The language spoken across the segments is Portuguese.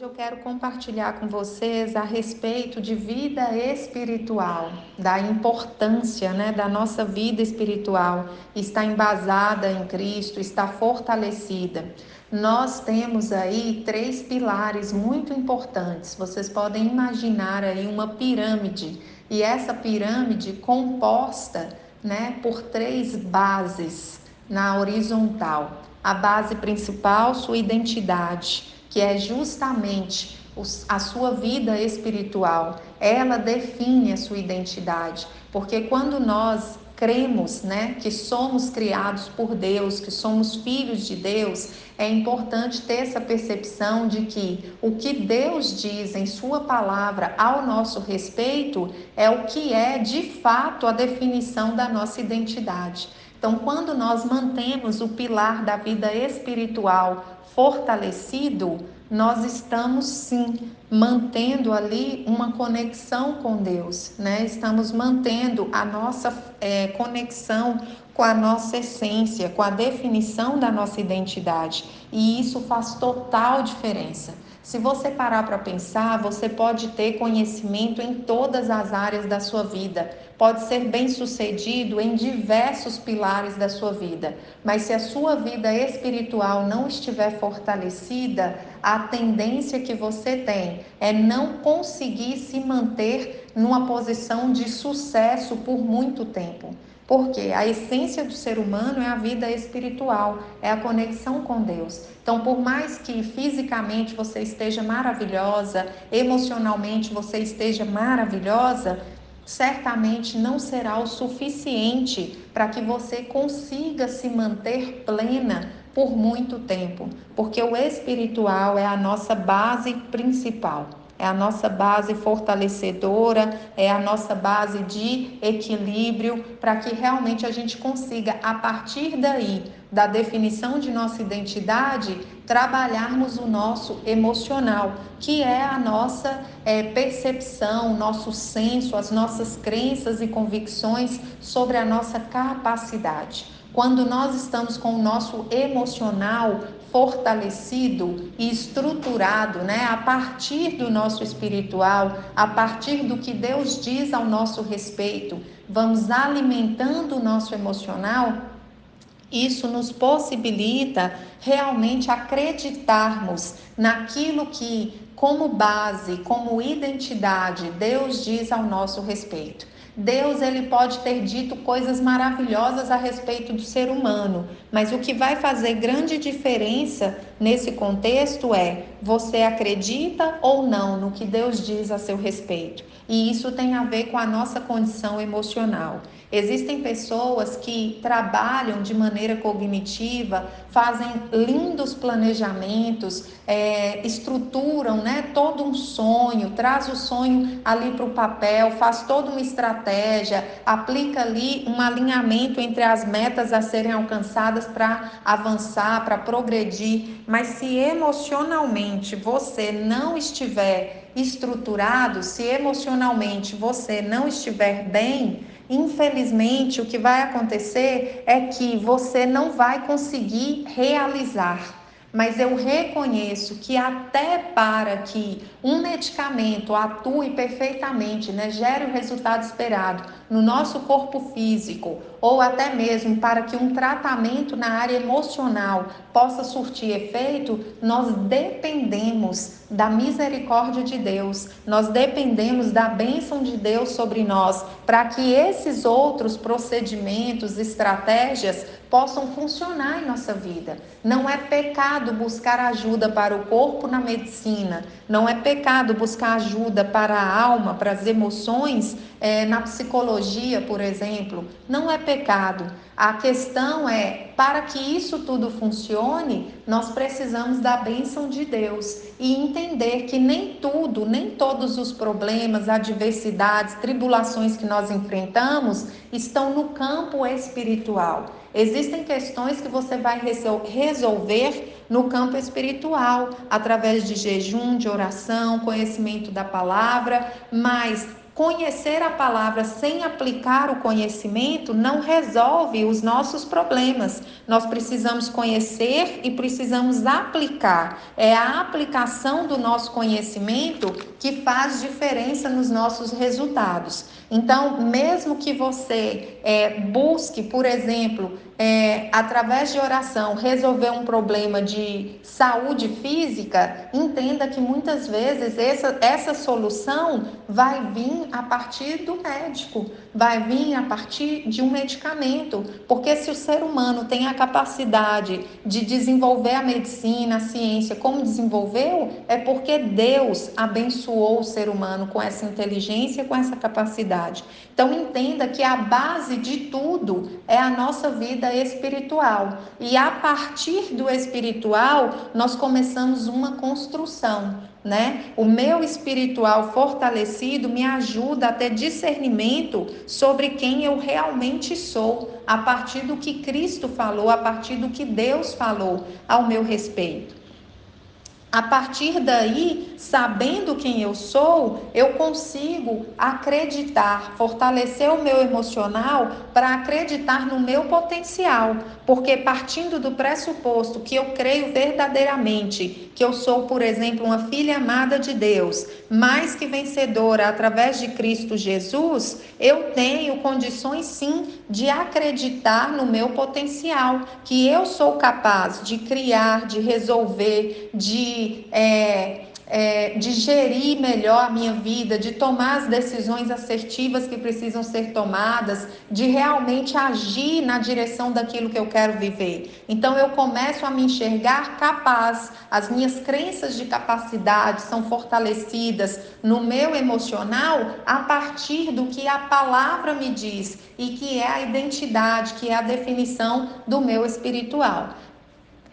Hoje eu quero compartilhar com vocês a respeito de vida espiritual, da importância né, da nossa vida espiritual, está embasada em Cristo, está fortalecida. Nós temos aí três pilares muito importantes. Vocês podem imaginar aí uma pirâmide, e essa pirâmide composta né, por três bases na horizontal. A base principal, sua identidade que é justamente a sua vida espiritual. Ela define a sua identidade, porque quando nós cremos, né, que somos criados por Deus, que somos filhos de Deus, é importante ter essa percepção de que o que Deus diz em sua palavra ao nosso respeito é o que é de fato a definição da nossa identidade. Então, quando nós mantemos o pilar da vida espiritual fortalecido, nós estamos sim mantendo ali uma conexão com Deus, né? Estamos mantendo a nossa é, conexão com a nossa essência, com a definição da nossa identidade, e isso faz total diferença. Se você parar para pensar, você pode ter conhecimento em todas as áreas da sua vida, pode ser bem sucedido em diversos pilares da sua vida, mas se a sua vida espiritual não estiver fortalecida, a tendência que você tem é não conseguir se manter numa posição de sucesso por muito tempo. Porque a essência do ser humano é a vida espiritual, é a conexão com Deus. Então, por mais que fisicamente você esteja maravilhosa, emocionalmente você esteja maravilhosa, certamente não será o suficiente para que você consiga se manter plena por muito tempo, porque o espiritual é a nossa base principal é a nossa base fortalecedora, é a nossa base de equilíbrio, para que realmente a gente consiga, a partir daí, da definição de nossa identidade, trabalharmos o nosso emocional, que é a nossa é, percepção, nosso senso, as nossas crenças e convicções sobre a nossa capacidade. Quando nós estamos com o nosso emocional fortalecido e estruturado, né, a partir do nosso espiritual, a partir do que Deus diz ao nosso respeito, vamos alimentando o nosso emocional, isso nos possibilita realmente acreditarmos naquilo que, como base, como identidade, Deus diz ao nosso respeito. Deus ele pode ter dito coisas maravilhosas a respeito do ser humano, mas o que vai fazer grande diferença nesse contexto é você acredita ou não no que Deus diz a seu respeito. E isso tem a ver com a nossa condição emocional. Existem pessoas que trabalham de maneira cognitiva, fazem lindos planejamentos, é, estruturam né, todo um sonho, traz o sonho ali para o papel, faz toda uma estratégia, aplica ali um alinhamento entre as metas a serem alcançadas para avançar, para progredir. Mas se emocionalmente você não estiver estruturado, se emocionalmente você não estiver bem, Infelizmente, o que vai acontecer é que você não vai conseguir realizar mas eu reconheço que até para que um medicamento atue perfeitamente, né, gere o resultado esperado no nosso corpo físico, ou até mesmo para que um tratamento na área emocional possa surtir efeito, nós dependemos da misericórdia de Deus, nós dependemos da bênção de Deus sobre nós, para que esses outros procedimentos, estratégias possam funcionar em nossa vida. Não é pecado buscar ajuda para o corpo na medicina, não é pecado buscar ajuda para a alma, para as emoções é, na psicologia, por exemplo. Não é pecado. A questão é, para que isso tudo funcione, nós precisamos da bênção de Deus e entender que nem tudo, nem todos os problemas, adversidades, tribulações que nós enfrentamos estão no campo espiritual. Existem questões que você vai resolver no campo espiritual, através de jejum, de oração, conhecimento da palavra, mas conhecer a palavra sem aplicar o conhecimento não resolve os nossos problemas. Nós precisamos conhecer e precisamos aplicar. É a aplicação do nosso conhecimento que faz diferença nos nossos resultados. Então, mesmo que você é, busque, por exemplo, é, através de oração, resolver um problema de saúde física, entenda que muitas vezes essa, essa solução vai vir a partir do médico, vai vir a partir de um medicamento. Porque se o ser humano tem a capacidade de desenvolver a medicina, a ciência, como desenvolveu, é porque Deus abençoou o ser humano com essa inteligência, com essa capacidade. Então entenda que a base de tudo é a nossa vida espiritual. E a partir do espiritual, nós começamos uma construção né? O meu espiritual fortalecido me ajuda a ter discernimento sobre quem eu realmente sou, a partir do que Cristo falou, a partir do que Deus falou ao meu respeito. A partir daí, sabendo quem eu sou, eu consigo acreditar, fortalecer o meu emocional para acreditar no meu potencial. Porque partindo do pressuposto que eu creio verdadeiramente que eu sou, por exemplo, uma filha amada de Deus, mais que vencedora através de Cristo Jesus, eu tenho condições sim de acreditar no meu potencial, que eu sou capaz de criar, de resolver, de é, é, de gerir melhor a minha vida, de tomar as decisões assertivas que precisam ser tomadas, de realmente agir na direção daquilo que eu quero viver. Então eu começo a me enxergar capaz, as minhas crenças de capacidade são fortalecidas no meu emocional a partir do que a palavra me diz e que é a identidade, que é a definição do meu espiritual.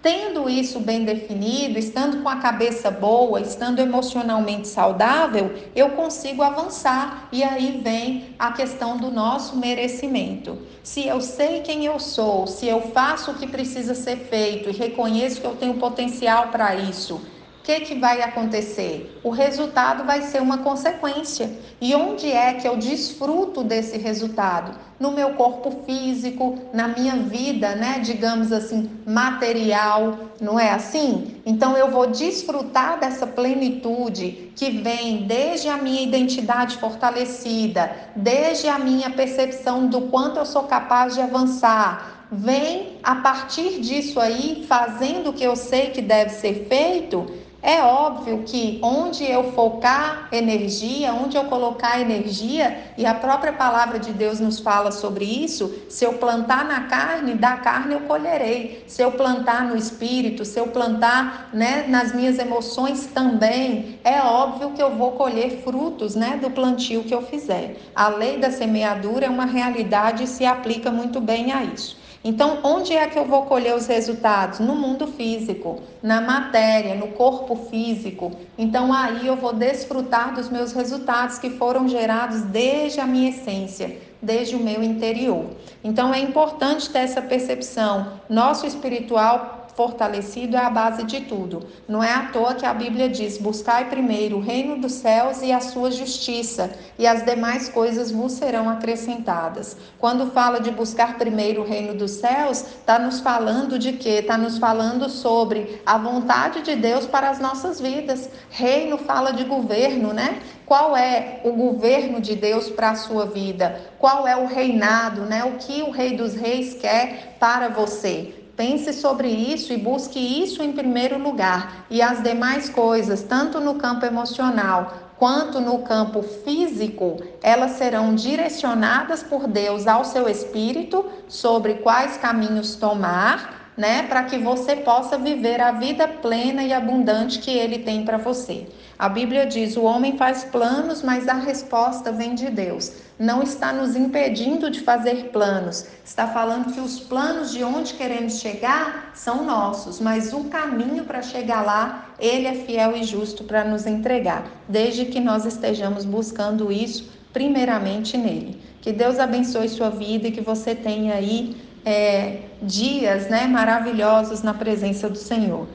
Tendo isso bem definido, estando com a cabeça boa, estando emocionalmente saudável, eu consigo avançar. E aí vem a questão do nosso merecimento. Se eu sei quem eu sou, se eu faço o que precisa ser feito e reconheço que eu tenho potencial para isso, que, que vai acontecer? O resultado vai ser uma consequência. E onde é que eu desfruto desse resultado? No meu corpo físico, na minha vida, né, digamos assim, material, não é assim? Então eu vou desfrutar dessa plenitude que vem desde a minha identidade fortalecida, desde a minha percepção do quanto eu sou capaz de avançar, vem a partir disso aí, fazendo o que eu sei que deve ser feito, é óbvio que onde eu focar energia, onde eu colocar energia, e a própria palavra de Deus nos fala sobre isso, se eu plantar na carne, da carne eu colherei. Se eu plantar no espírito, se eu plantar né, nas minhas emoções também, é óbvio que eu vou colher frutos né, do plantio que eu fizer. A lei da semeadura é uma realidade e se aplica muito bem a isso. Então, onde é que eu vou colher os resultados? No mundo físico, na matéria, no corpo físico. Então, aí eu vou desfrutar dos meus resultados que foram gerados desde a minha essência, desde o meu interior. Então, é importante ter essa percepção. Nosso espiritual fortalecido é a base de tudo. Não é à toa que a Bíblia diz: buscai primeiro o reino dos céus e a sua justiça, e as demais coisas vos serão acrescentadas. Quando fala de buscar primeiro o reino dos céus, está nos falando de quê? Está nos falando sobre a vontade de Deus para as nossas vidas. Reino fala de governo, né? Qual é o governo de Deus para a sua vida? Qual é o reinado, né? O que o Rei dos Reis quer para você? Pense sobre isso e busque isso em primeiro lugar. E as demais coisas, tanto no campo emocional quanto no campo físico, elas serão direcionadas por Deus ao seu espírito sobre quais caminhos tomar, né, para que você possa viver a vida plena e abundante que ele tem para você. A Bíblia diz: o homem faz planos, mas a resposta vem de Deus. Não está nos impedindo de fazer planos, está falando que os planos de onde queremos chegar são nossos, mas o caminho para chegar lá, ele é fiel e justo para nos entregar, desde que nós estejamos buscando isso primeiramente nele. Que Deus abençoe sua vida e que você tenha aí é, dias né, maravilhosos na presença do Senhor.